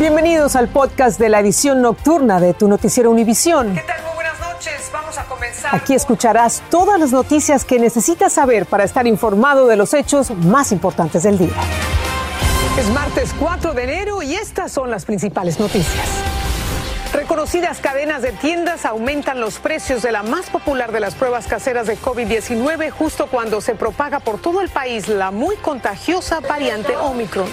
Bienvenidos al podcast de la edición nocturna de tu noticiero Univisión. ¿Qué tal? Muy buenas noches. Vamos a comenzar. Aquí escucharás todas las noticias que necesitas saber para estar informado de los hechos más importantes del día. Es martes 4 de enero y estas son las principales noticias. Reconocidas cadenas de tiendas aumentan los precios de la más popular de las pruebas caseras de COVID-19 justo cuando se propaga por todo el país la muy contagiosa variante Omicron.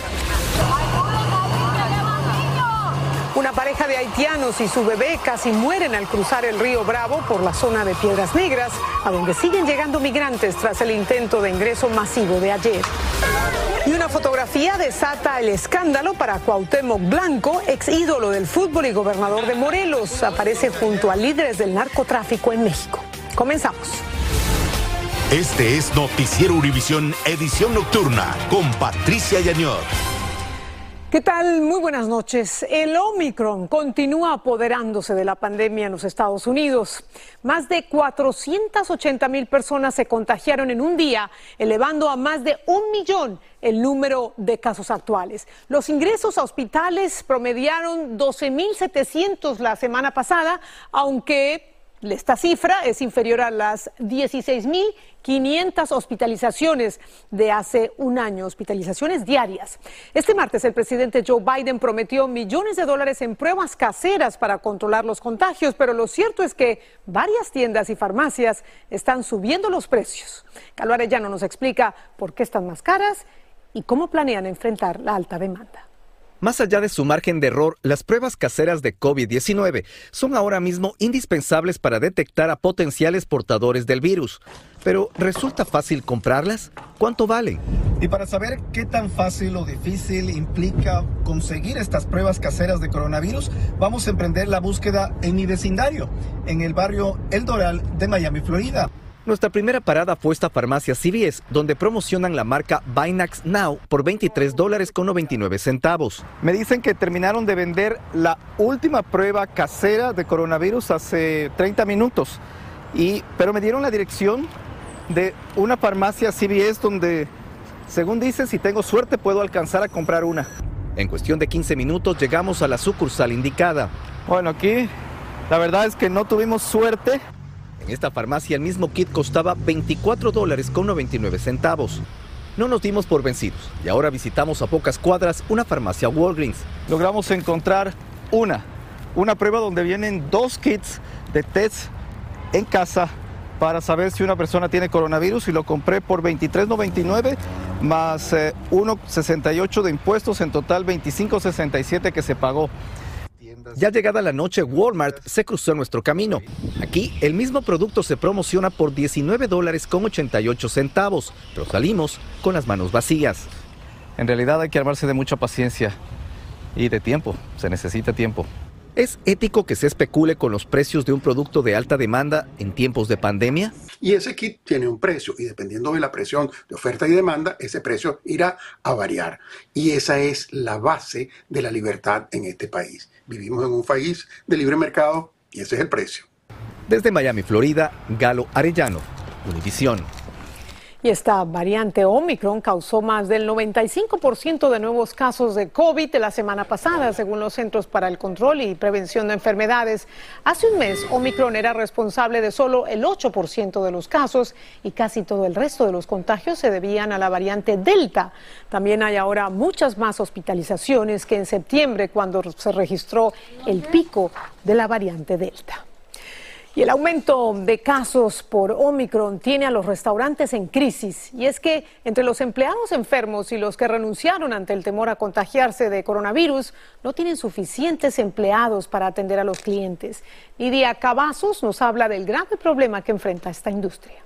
Una pareja de haitianos y su bebé casi mueren al cruzar el río Bravo por la zona de Piedras Negras, a donde siguen llegando migrantes tras el intento de ingreso masivo de ayer. Y una fotografía desata el escándalo para Cuauhtémoc Blanco, ex ídolo del fútbol y gobernador de Morelos. Aparece junto a líderes del narcotráfico en México. Comenzamos. Este es Noticiero Univisión Edición Nocturna con Patricia Yañor. ¿Qué tal? Muy buenas noches. El Omicron continúa apoderándose de la pandemia en los Estados Unidos. Más de 480 mil personas se contagiaron en un día, elevando a más de un millón el número de casos actuales. Los ingresos a hospitales promediaron 12.700 la semana pasada, aunque esta cifra es inferior a las 16.500 hospitalizaciones de hace un año, hospitalizaciones diarias. Este martes el presidente Joe Biden prometió millones de dólares en pruebas caseras para controlar los contagios, pero lo cierto es que varias tiendas y farmacias están subiendo los precios. Calo Arellano nos explica por qué están más caras y cómo planean enfrentar la alta demanda. Más allá de su margen de error, las pruebas caseras de COVID-19 son ahora mismo indispensables para detectar a potenciales portadores del virus. Pero ¿resulta fácil comprarlas? ¿Cuánto valen? Y para saber qué tan fácil o difícil implica conseguir estas pruebas caseras de coronavirus, vamos a emprender la búsqueda en mi vecindario, en el barrio El Doral de Miami, Florida. Nuestra primera parada fue esta farmacia CVS, donde promocionan la marca Binax Now por 23 dólares con 99 centavos. Me dicen que terminaron de vender la última prueba casera de coronavirus hace 30 minutos, y, pero me dieron la dirección de una farmacia CVS donde, según dice, si tengo suerte puedo alcanzar a comprar una. En cuestión de 15 minutos llegamos a la sucursal indicada. Bueno, aquí la verdad es que no tuvimos suerte. En esta farmacia el mismo kit costaba 24 dólares con 99 centavos. No nos dimos por vencidos y ahora visitamos a pocas cuadras una farmacia Walgreens. Logramos encontrar una, una prueba donde vienen dos kits de test en casa para saber si una persona tiene coronavirus y lo compré por 23.99 más eh, 1.68 de impuestos, en total 25.67 que se pagó. Ya llegada la noche, Walmart se cruzó en nuestro camino. Aquí, el mismo producto se promociona por 19 dólares con 88 centavos, pero salimos con las manos vacías. En realidad hay que armarse de mucha paciencia y de tiempo, se necesita tiempo. ¿Es ético que se especule con los precios de un producto de alta demanda en tiempos de pandemia? Y ese kit tiene un precio y dependiendo de la presión de oferta y demanda, ese precio irá a variar. Y esa es la base de la libertad en este país. Vivimos en un país de libre mercado y ese es el precio. Desde Miami, Florida, Galo Arellano, Univisión. Y esta variante Omicron causó más del 95% de nuevos casos de COVID de la semana pasada, según los Centros para el Control y Prevención de Enfermedades. Hace un mes, Omicron era responsable de solo el 8% de los casos y casi todo el resto de los contagios se debían a la variante Delta. También hay ahora muchas más hospitalizaciones que en septiembre, cuando se registró el pico de la variante Delta. Y el aumento de casos por Omicron tiene a los restaurantes en crisis. Y es que entre los empleados enfermos y los que renunciaron ante el temor a contagiarse de coronavirus, no tienen suficientes empleados para atender a los clientes. Lidia Cavazos nos habla del grave problema que enfrenta esta industria.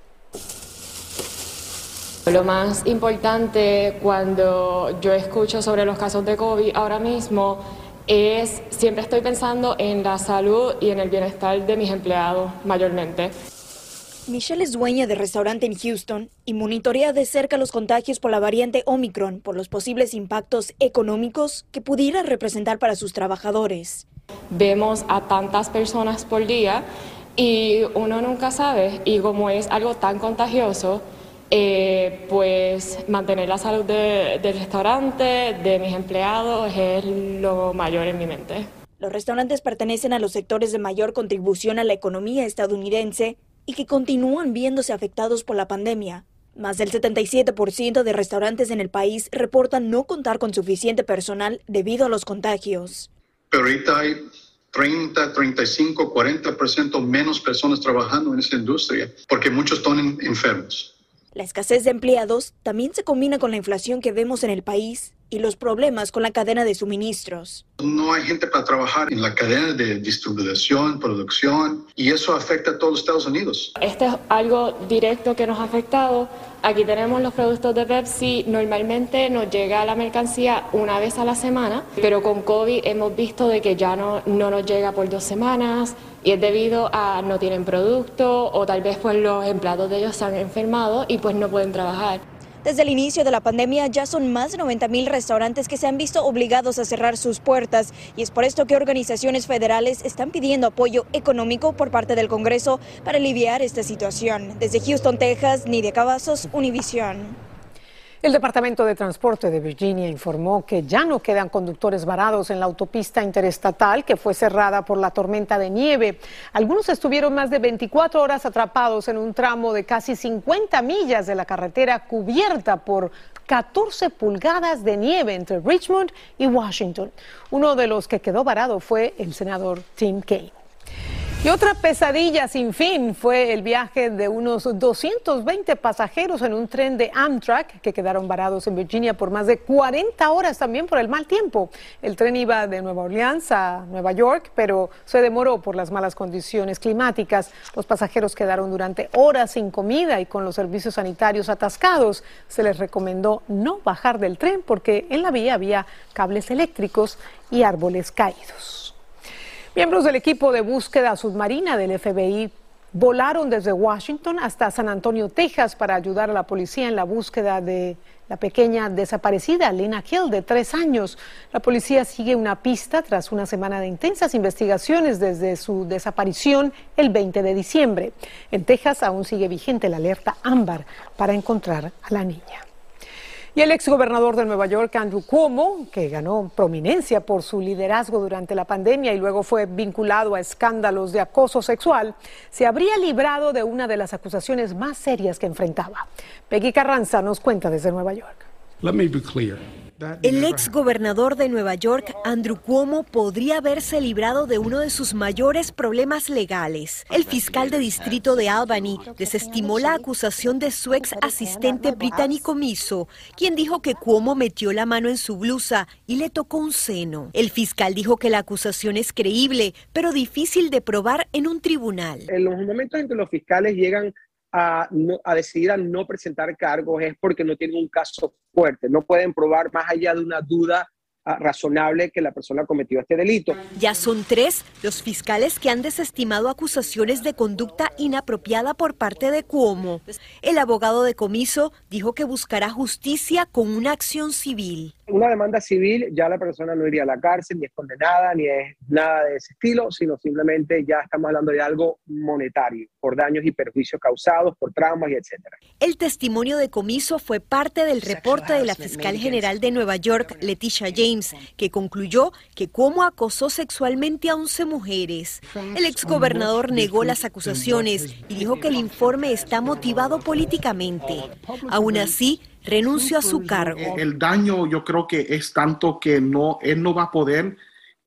Lo más importante cuando yo escucho sobre los casos de COVID ahora mismo es siempre estoy pensando en la salud y en el bienestar de mis empleados mayormente. Michelle es dueña de restaurante en Houston y monitorea de cerca los contagios por la variante Omicron por los posibles impactos económicos que pudiera representar para sus trabajadores. Vemos a tantas personas por día y uno nunca sabe y como es algo tan contagioso, eh, pues mantener la salud del restaurante, de mis empleados, es lo mayor en mi mente. Los restaurantes pertenecen a los sectores de mayor contribución a la economía estadounidense y que continúan viéndose afectados por la pandemia. Más del 77% de restaurantes en el país reportan no contar con suficiente personal debido a los contagios. Pero ahorita hay 30, 35, 40% menos personas trabajando en esa industria porque muchos están enfermos. La escasez de empleados también se combina con la inflación que vemos en el país y los problemas con la cadena de suministros. No hay gente para trabajar en la cadena de distribución, producción, y eso afecta a todos los Estados Unidos. Este es algo directo que nos ha afectado. Aquí tenemos los productos de Pepsi. Normalmente nos llega la mercancía una vez a la semana, pero con COVID hemos visto de que ya no, no nos llega por dos semanas y es debido a no tienen producto o tal vez pues los empleados de ellos se han enfermado y pues no pueden trabajar. Desde el inicio de la pandemia ya son más de 90 mil restaurantes que se han visto obligados a cerrar sus puertas y es por esto que organizaciones federales están pidiendo apoyo económico por parte del Congreso para aliviar esta situación. Desde Houston, Texas, Nidia Cavazos, Univision. El Departamento de Transporte de Virginia informó que ya no quedan conductores varados en la autopista interestatal que fue cerrada por la tormenta de nieve. Algunos estuvieron más de 24 horas atrapados en un tramo de casi 50 millas de la carretera cubierta por 14 pulgadas de nieve entre Richmond y Washington. Uno de los que quedó varado fue el senador Tim Kaine. Y otra pesadilla sin fin fue el viaje de unos 220 pasajeros en un tren de Amtrak que quedaron varados en Virginia por más de 40 horas también por el mal tiempo. El tren iba de Nueva Orleans a Nueva York, pero se demoró por las malas condiciones climáticas. Los pasajeros quedaron durante horas sin comida y con los servicios sanitarios atascados. Se les recomendó no bajar del tren porque en la vía había cables eléctricos y árboles caídos. Miembros del equipo de búsqueda submarina del FBI volaron desde Washington hasta San Antonio, Texas, para ayudar a la policía en la búsqueda de la pequeña desaparecida, Lena Hill, de tres años. La policía sigue una pista tras una semana de intensas investigaciones desde su desaparición el 20 de diciembre. En Texas aún sigue vigente la alerta ámbar para encontrar a la niña. Y el exgobernador de Nueva York, Andrew Cuomo, que ganó prominencia por su liderazgo durante la pandemia y luego fue vinculado a escándalos de acoso sexual, se habría librado de una de las acusaciones más serias que enfrentaba. Peggy Carranza nos cuenta desde Nueva York. El ex gobernador de Nueva York, Andrew Cuomo, podría haberse librado de uno de sus mayores problemas legales. El fiscal de distrito de Albany desestimó la acusación de su ex asistente británico Miso, quien dijo que Cuomo metió la mano en su blusa y le tocó un seno. El fiscal dijo que la acusación es creíble, pero difícil de probar en un tribunal. En los momentos en que los fiscales llegan a, a, decidir a no presentar cargos es porque no tienen un caso fuerte, no pueden probar más allá de una duda Ah, razonable que la persona cometió este delito. Ya son tres los fiscales que han desestimado acusaciones de conducta inapropiada por parte de Cuomo. El abogado de comiso dijo que buscará justicia con una acción civil. Una demanda civil, ya la persona no iría a la cárcel, ni es condenada, ni es nada de ese estilo, sino simplemente ya estamos hablando de algo monetario, por daños y perjuicios causados, por traumas y etcétera. El testimonio de comiso fue parte del reporte de la fiscal general de Nueva York, Leticia James que concluyó que Cuomo acosó sexualmente a 11 mujeres. El exgobernador negó las acusaciones y dijo que el informe está motivado políticamente. Aún así, renunció a su cargo. El daño yo creo que es tanto que no, él no va a poder,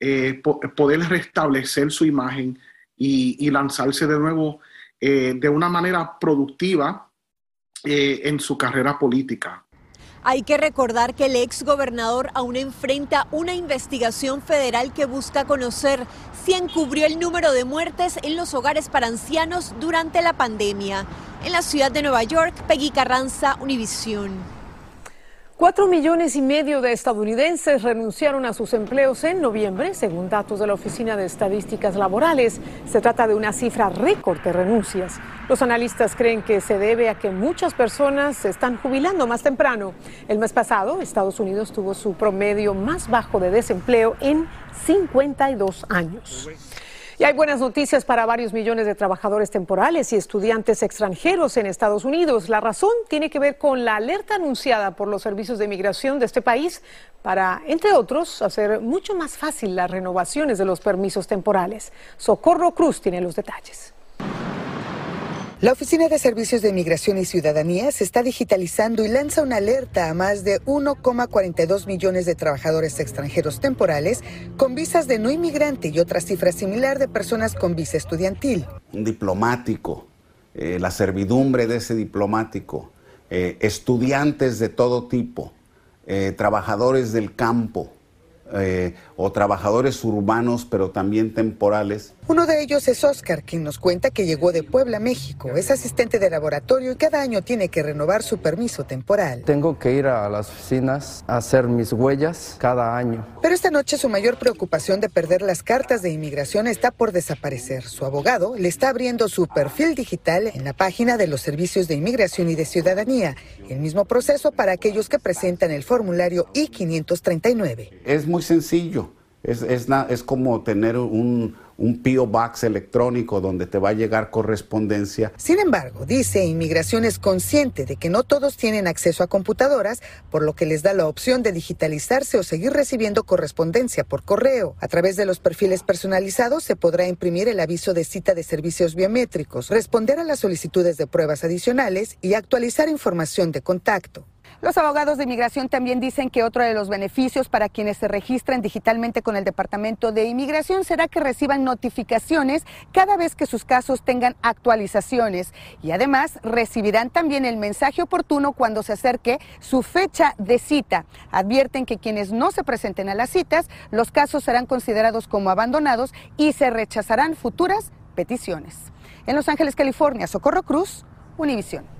eh, poder restablecer su imagen y, lanzarse de nuevo eh, de una manera productiva eh, en su carrera política. Hay que recordar que el ex gobernador aún enfrenta una investigación federal que busca conocer si encubrió el número de muertes en los hogares para ancianos durante la pandemia. En la ciudad de Nueva York, Peggy Carranza, Univisión. Cuatro millones y medio de estadounidenses renunciaron a sus empleos en noviembre, según datos de la Oficina de Estadísticas Laborales. Se trata de una cifra récord de renuncias. Los analistas creen que se debe a que muchas personas se están jubilando más temprano. El mes pasado, Estados Unidos tuvo su promedio más bajo de desempleo en 52 años. Y hay buenas noticias para varios millones de trabajadores temporales y estudiantes extranjeros en Estados Unidos. La razón tiene que ver con la alerta anunciada por los servicios de migración de este país para, entre otros, hacer mucho más fácil las renovaciones de los permisos temporales. Socorro Cruz tiene los detalles. La Oficina de Servicios de Inmigración y Ciudadanía se está digitalizando y lanza una alerta a más de 1,42 millones de trabajadores extranjeros temporales con visas de no inmigrante y otra cifra similar de personas con visa estudiantil. Un diplomático, eh, la servidumbre de ese diplomático, eh, estudiantes de todo tipo, eh, trabajadores del campo, o trabajadores urbanos, pero también temporales. Uno de ellos es Oscar, quien nos cuenta que llegó de Puebla, México. Es asistente de laboratorio y cada año tiene que renovar su permiso temporal. Tengo que ir a las oficinas a hacer mis huellas cada año. Pero esta noche su mayor preocupación de perder las cartas de inmigración está por desaparecer. Su abogado le está abriendo su perfil digital en la página de los servicios de inmigración y de ciudadanía. El mismo proceso para aquellos que presentan el formulario I-539. Es muy sencillo. Es, es, es como tener un, un PO Box electrónico donde te va a llegar correspondencia. Sin embargo, dice Inmigración es consciente de que no todos tienen acceso a computadoras, por lo que les da la opción de digitalizarse o seguir recibiendo correspondencia por correo. A través de los perfiles personalizados se podrá imprimir el aviso de cita de servicios biométricos, responder a las solicitudes de pruebas adicionales y actualizar información de contacto. Los abogados de inmigración también dicen que otro de los beneficios para quienes se registran digitalmente con el Departamento de Inmigración será que reciban notificaciones cada vez que sus casos tengan actualizaciones y además recibirán también el mensaje oportuno cuando se acerque su fecha de cita. Advierten que quienes no se presenten a las citas, los casos serán considerados como abandonados y se rechazarán futuras peticiones. En Los Ángeles, California, Socorro Cruz, Univisión.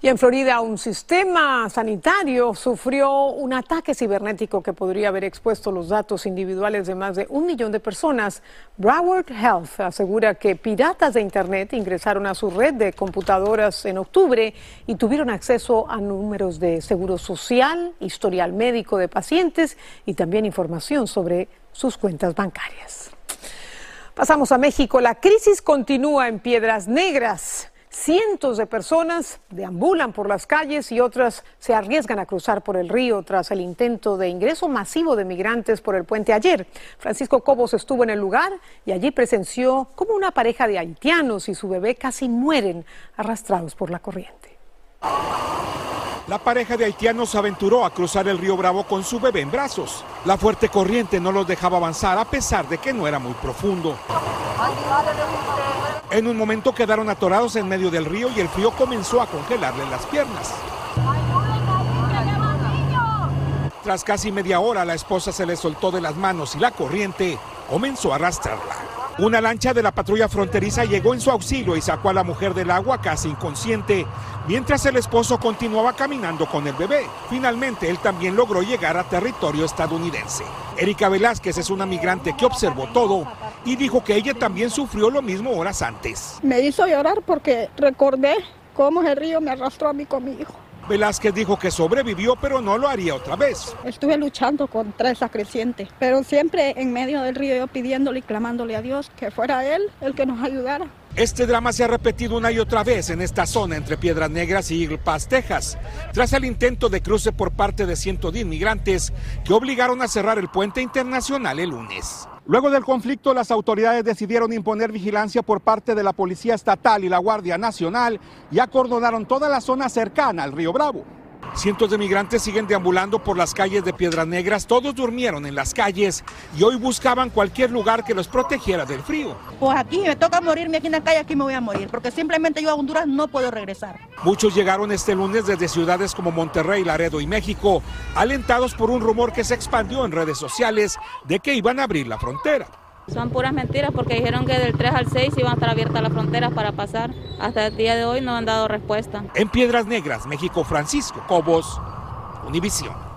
Y en Florida, un sistema sanitario sufrió un ataque cibernético que podría haber expuesto los datos individuales de más de un millón de personas. Broward Health asegura que piratas de Internet ingresaron a su red de computadoras en octubre y tuvieron acceso a números de seguro social, historial médico de pacientes y también información sobre sus cuentas bancarias. Pasamos a México. La crisis continúa en Piedras Negras. Cientos de personas deambulan por las calles y otras se arriesgan a cruzar por el río tras el intento de ingreso masivo de migrantes por el puente ayer. Francisco Cobos estuvo en el lugar y allí presenció cómo una pareja de haitianos y su bebé casi mueren arrastrados por la corriente. La pareja de haitianos se aventuró a cruzar el río Bravo con su bebé en brazos. La fuerte corriente no los dejaba avanzar a pesar de que no era muy profundo. En un momento quedaron atorados en medio del río y el frío comenzó a congelarle las piernas. Tras casi media hora, la esposa se le soltó de las manos y la corriente comenzó a arrastrarla. Una lancha de la patrulla fronteriza llegó en su auxilio y sacó a la mujer del agua casi inconsciente, mientras el esposo continuaba caminando con el bebé. Finalmente, él también logró llegar a territorio estadounidense. Erika Velázquez es una migrante que observó todo y dijo que ella también sufrió lo mismo horas antes. Me hizo llorar porque recordé cómo el río me arrastró a mí con mi hijo. Velázquez dijo que sobrevivió, pero no lo haría otra vez. Estuve luchando contra esa creciente, pero siempre en medio del río yo pidiéndole y clamándole a Dios que fuera Él el que nos ayudara. Este drama se ha repetido una y otra vez en esta zona entre Piedras Negras y Eagle Pass, Texas, tras el intento de cruce por parte de cientos de inmigrantes que obligaron a cerrar el puente internacional el lunes. Luego del conflicto, las autoridades decidieron imponer vigilancia por parte de la Policía Estatal y la Guardia Nacional y acordonaron toda la zona cercana al río Bravo. Cientos de migrantes siguen deambulando por las calles de Piedras Negras, todos durmieron en las calles y hoy buscaban cualquier lugar que los protegiera del frío. Pues aquí me toca morirme aquí en la calle, aquí me voy a morir, porque simplemente yo a Honduras no puedo regresar. Muchos llegaron este lunes desde ciudades como Monterrey, Laredo y México, alentados por un rumor que se expandió en redes sociales de que iban a abrir la frontera. Son puras mentiras porque dijeron que del 3 al 6 iban a estar abiertas las fronteras para pasar. Hasta el día de hoy no han dado respuesta. En Piedras Negras, México, Francisco Cobos, Univisión.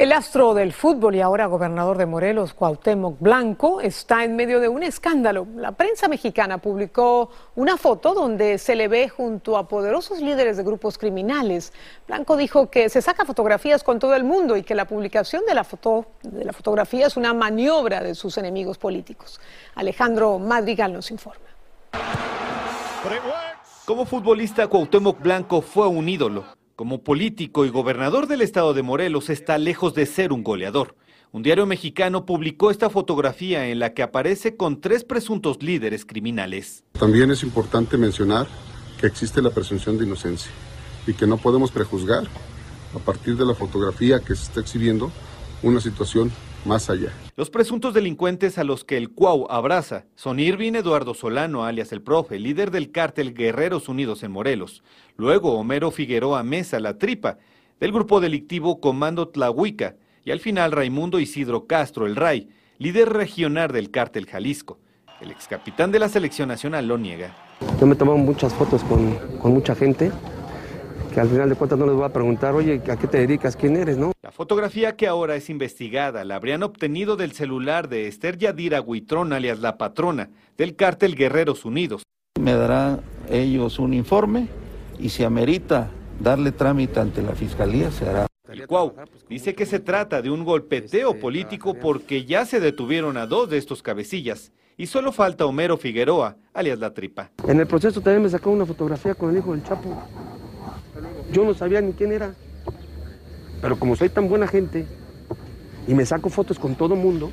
El astro del fútbol y ahora gobernador de Morelos, Cuauhtémoc Blanco, está en medio de un escándalo. La prensa mexicana publicó una foto donde se le ve junto a poderosos líderes de grupos criminales. Blanco dijo que se saca fotografías con todo el mundo y que la publicación de la, foto, de la fotografía es una maniobra de sus enemigos políticos. Alejandro Madrigal nos informa. Como futbolista, Cuauhtémoc Blanco fue un ídolo. Como político y gobernador del estado de Morelos está lejos de ser un goleador. Un diario mexicano publicó esta fotografía en la que aparece con tres presuntos líderes criminales. También es importante mencionar que existe la presunción de inocencia y que no podemos prejuzgar a partir de la fotografía que se está exhibiendo una situación más allá. Los presuntos delincuentes a los que el Cuau abraza son Irving Eduardo Solano, alias el profe, líder del cártel Guerreros Unidos en Morelos. Luego Homero Figueroa Mesa, la tripa, del grupo delictivo Comando Tlahuica. Y al final Raimundo Isidro Castro, el RAI, líder regional del cártel Jalisco. El ex capitán de la selección nacional lo niega. Yo me he tomado muchas fotos con, con mucha gente que al final de cuentas no les voy a preguntar, oye, ¿a qué te dedicas? ¿Quién eres? ¿No? La fotografía que ahora es investigada la habrían obtenido del celular de Esther Yadira Huitrón, alias la patrona, del cártel Guerreros Unidos. Me darán ellos un informe y si amerita darle trámite ante la fiscalía, se hará. El Cuau dice que se trata de un golpeteo político porque ya se detuvieron a dos de estos cabecillas y solo falta Homero Figueroa, alias La Tripa. En el proceso también me sacó una fotografía con el hijo del Chapo. Yo no sabía ni quién era. Pero como soy tan buena gente y me saco fotos con todo mundo,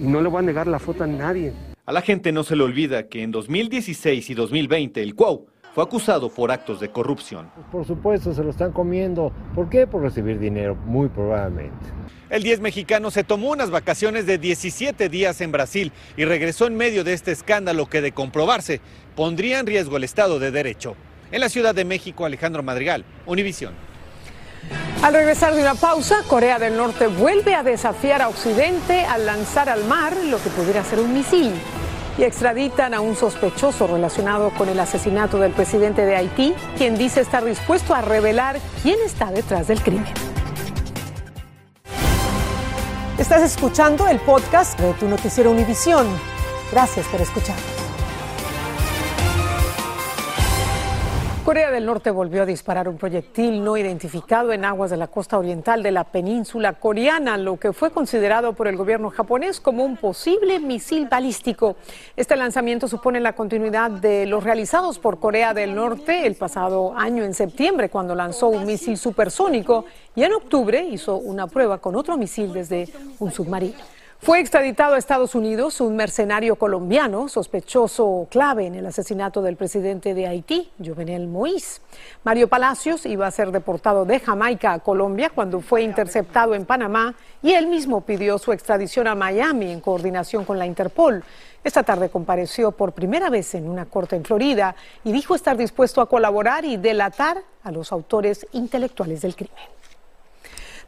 y no le voy a negar la foto a nadie. A la gente no se le olvida que en 2016 y 2020 el Cuau fue acusado por actos de corrupción. Por supuesto, se lo están comiendo. ¿Por qué? Por recibir dinero, muy probablemente. El 10 mexicano se tomó unas vacaciones de 17 días en Brasil y regresó en medio de este escándalo que de comprobarse pondría en riesgo el Estado de Derecho. En la Ciudad de México, Alejandro Madrigal, Univisión. Al regresar de una pausa, Corea del Norte vuelve a desafiar a Occidente al lanzar al mar lo que pudiera ser un misil y extraditan a un sospechoso relacionado con el asesinato del presidente de Haití, quien dice estar dispuesto a revelar quién está detrás del crimen. Estás escuchando el podcast de tu noticiero Univisión. Gracias por escuchar. Corea del Norte volvió a disparar un proyectil no identificado en aguas de la costa oriental de la península coreana, lo que fue considerado por el gobierno japonés como un posible misil balístico. Este lanzamiento supone la continuidad de los realizados por Corea del Norte el pasado año en septiembre, cuando lanzó un misil supersónico, y en octubre hizo una prueba con otro misil desde un submarino. Fue extraditado a Estados Unidos un mercenario colombiano sospechoso clave en el asesinato del presidente de Haití, Jovenel Moïse. Mario Palacios iba a ser deportado de Jamaica a Colombia cuando fue interceptado en Panamá y él mismo pidió su extradición a Miami en coordinación con la Interpol. Esta tarde compareció por primera vez en una corte en Florida y dijo estar dispuesto a colaborar y delatar a los autores intelectuales del crimen.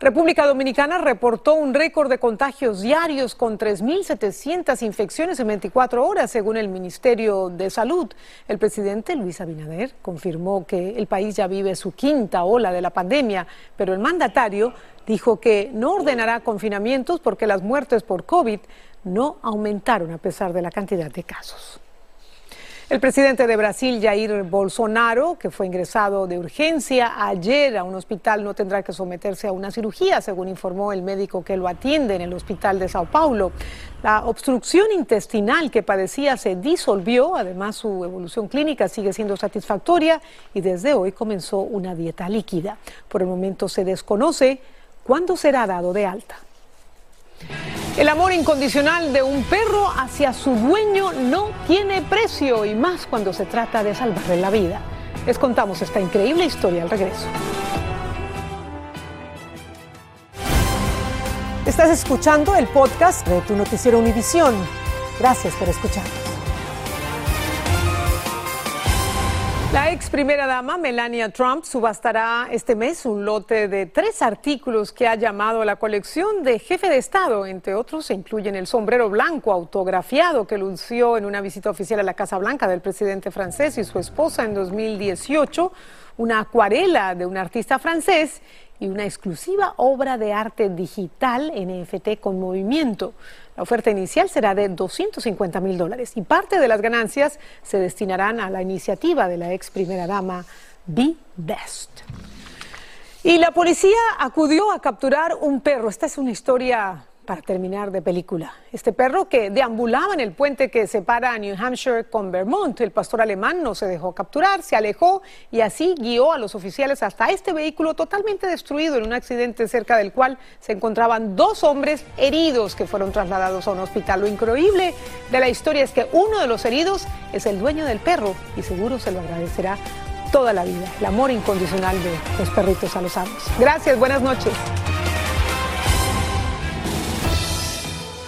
República Dominicana reportó un récord de contagios diarios con 3.700 infecciones en 24 horas, según el Ministerio de Salud. El presidente Luis Abinader confirmó que el país ya vive su quinta ola de la pandemia, pero el mandatario dijo que no ordenará confinamientos porque las muertes por COVID no aumentaron a pesar de la cantidad de casos. El presidente de Brasil, Jair Bolsonaro, que fue ingresado de urgencia ayer a un hospital, no tendrá que someterse a una cirugía, según informó el médico que lo atiende en el hospital de Sao Paulo. La obstrucción intestinal que padecía se disolvió, además su evolución clínica sigue siendo satisfactoria y desde hoy comenzó una dieta líquida. Por el momento se desconoce cuándo será dado de alta. El amor incondicional de un perro hacia su dueño no tiene precio y más cuando se trata de salvarle la vida. Les contamos esta increíble historia al regreso. Estás escuchando el podcast de tu noticiero Univisión. Gracias por escuchar. La ex primera dama Melania Trump subastará este mes un lote de tres artículos que ha llamado a la colección de jefe de Estado. Entre otros se incluyen el sombrero blanco autografiado que lució en una visita oficial a la Casa Blanca del presidente francés y su esposa en 2018, una acuarela de un artista francés y una exclusiva obra de arte digital NFT con movimiento. La oferta inicial será de 250 mil dólares y parte de las ganancias se destinarán a la iniciativa de la ex primera dama Be Best. Y la policía acudió a capturar un perro. Esta es una historia para terminar de película. Este perro que deambulaba en el puente que separa a New Hampshire con Vermont. El pastor alemán no se dejó capturar, se alejó y así guió a los oficiales hasta este vehículo totalmente destruido en un accidente cerca del cual se encontraban dos hombres heridos que fueron trasladados a un hospital. Lo increíble de la historia es que uno de los heridos es el dueño del perro y seguro se lo agradecerá toda la vida. El amor incondicional de los perritos a los amos. Gracias, buenas noches.